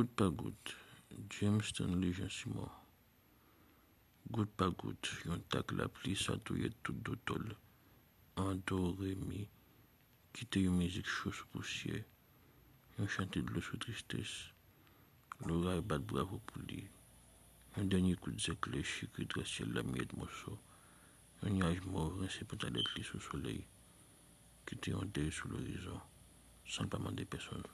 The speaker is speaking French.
Goutte par goutte, James Stanley Jean Simon. Goutte par goutte, yon tak la pli satouye tout dotol. An do re mi, kite yon mizik chou sou pousye. Yon chante de lo sou tristesse. L'oreille bat bravo pour lui. Un dernier coup de zècle chicri de la miette morceau. Un nuage mort rincé pour sous le soleil. Qui était en deuil sous l'horizon. Sans pas demander personne.